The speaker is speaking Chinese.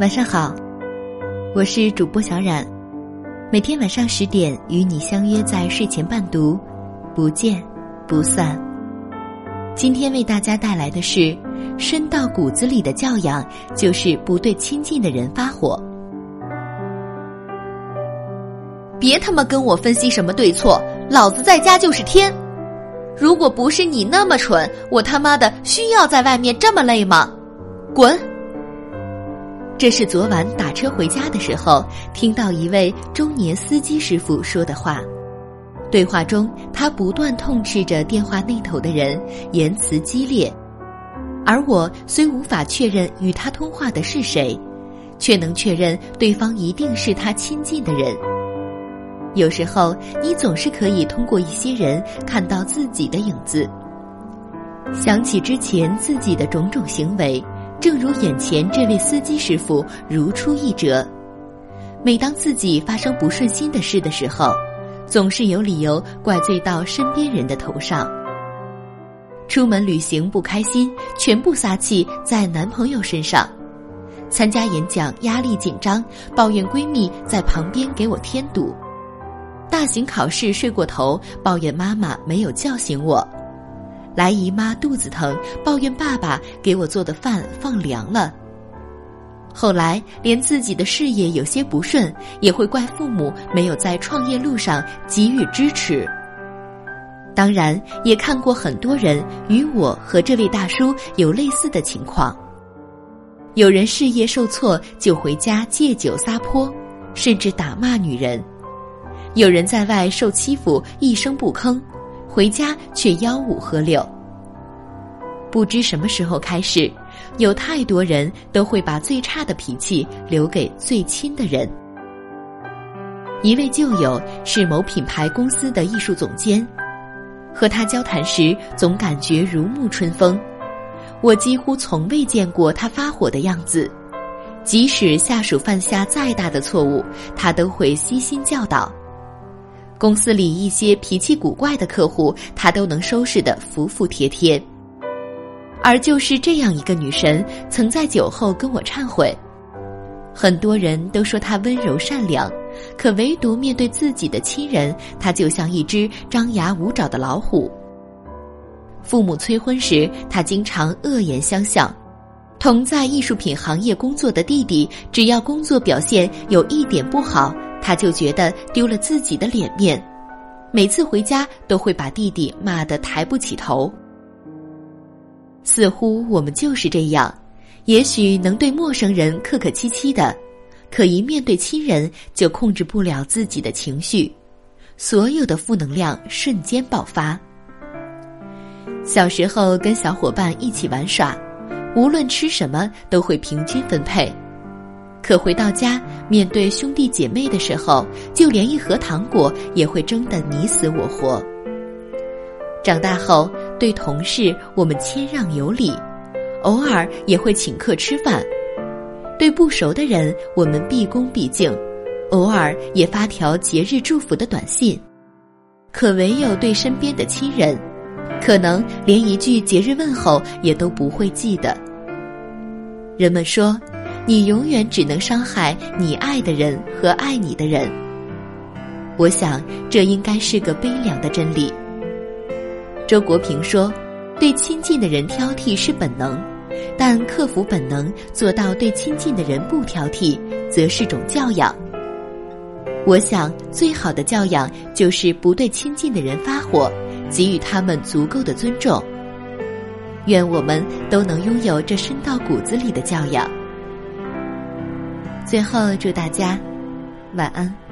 晚上好，我是主播小冉，每天晚上十点与你相约在睡前伴读，不见不散。今天为大家带来的是深到骨子里的教养，就是不对亲近的人发火。别他妈跟我分析什么对错，老子在家就是天。如果不是你那么蠢，我他妈的需要在外面这么累吗？滚！这是昨晚打车回家的时候听到一位中年司机师傅说的话。对话中，他不断痛斥着电话那头的人，言辞激烈。而我虽无法确认与他通话的是谁，却能确认对方一定是他亲近的人。有时候，你总是可以通过一些人看到自己的影子，想起之前自己的种种行为。正如眼前这位司机师傅如出一辙，每当自己发生不顺心的事的时候，总是有理由怪罪到身边人的头上。出门旅行不开心，全部撒气在男朋友身上；参加演讲压力紧张，抱怨闺蜜在旁边给我添堵；大型考试睡过头，抱怨妈妈没有叫醒我。来姨妈肚子疼，抱怨爸爸给我做的饭放凉了。后来连自己的事业有些不顺，也会怪父母没有在创业路上给予支持。当然，也看过很多人与我和这位大叔有类似的情况。有人事业受挫就回家借酒撒泼，甚至打骂女人；有人在外受欺负一声不吭。回家却吆五喝六。不知什么时候开始，有太多人都会把最差的脾气留给最亲的人。一位旧友是某品牌公司的艺术总监，和他交谈时总感觉如沐春风。我几乎从未见过他发火的样子，即使下属犯下再大的错误，他都会悉心教导。公司里一些脾气古怪的客户，她都能收拾得服服帖帖。而就是这样一个女神，曾在酒后跟我忏悔。很多人都说她温柔善良，可唯独面对自己的亲人，她就像一只张牙舞爪的老虎。父母催婚时，她经常恶言相向；同在艺术品行业工作的弟弟，只要工作表现有一点不好。他就觉得丢了自己的脸面，每次回家都会把弟弟骂得抬不起头。似乎我们就是这样，也许能对陌生人客客气气的，可一面对亲人就控制不了自己的情绪，所有的负能量瞬间爆发。小时候跟小伙伴一起玩耍，无论吃什么都会平均分配。可回到家，面对兄弟姐妹的时候，就连一盒糖果也会争得你死我活。长大后，对同事我们谦让有礼，偶尔也会请客吃饭；对不熟的人，我们毕恭毕敬，偶尔也发条节日祝福的短信。可唯有对身边的亲人，可能连一句节日问候也都不会记得。人们说。你永远只能伤害你爱的人和爱你的人。我想，这应该是个悲凉的真理。周国平说：“对亲近的人挑剔是本能，但克服本能，做到对亲近的人不挑剔，则是种教养。”我想，最好的教养就是不对亲近的人发火，给予他们足够的尊重。愿我们都能拥有这深到骨子里的教养。最后，祝大家晚安。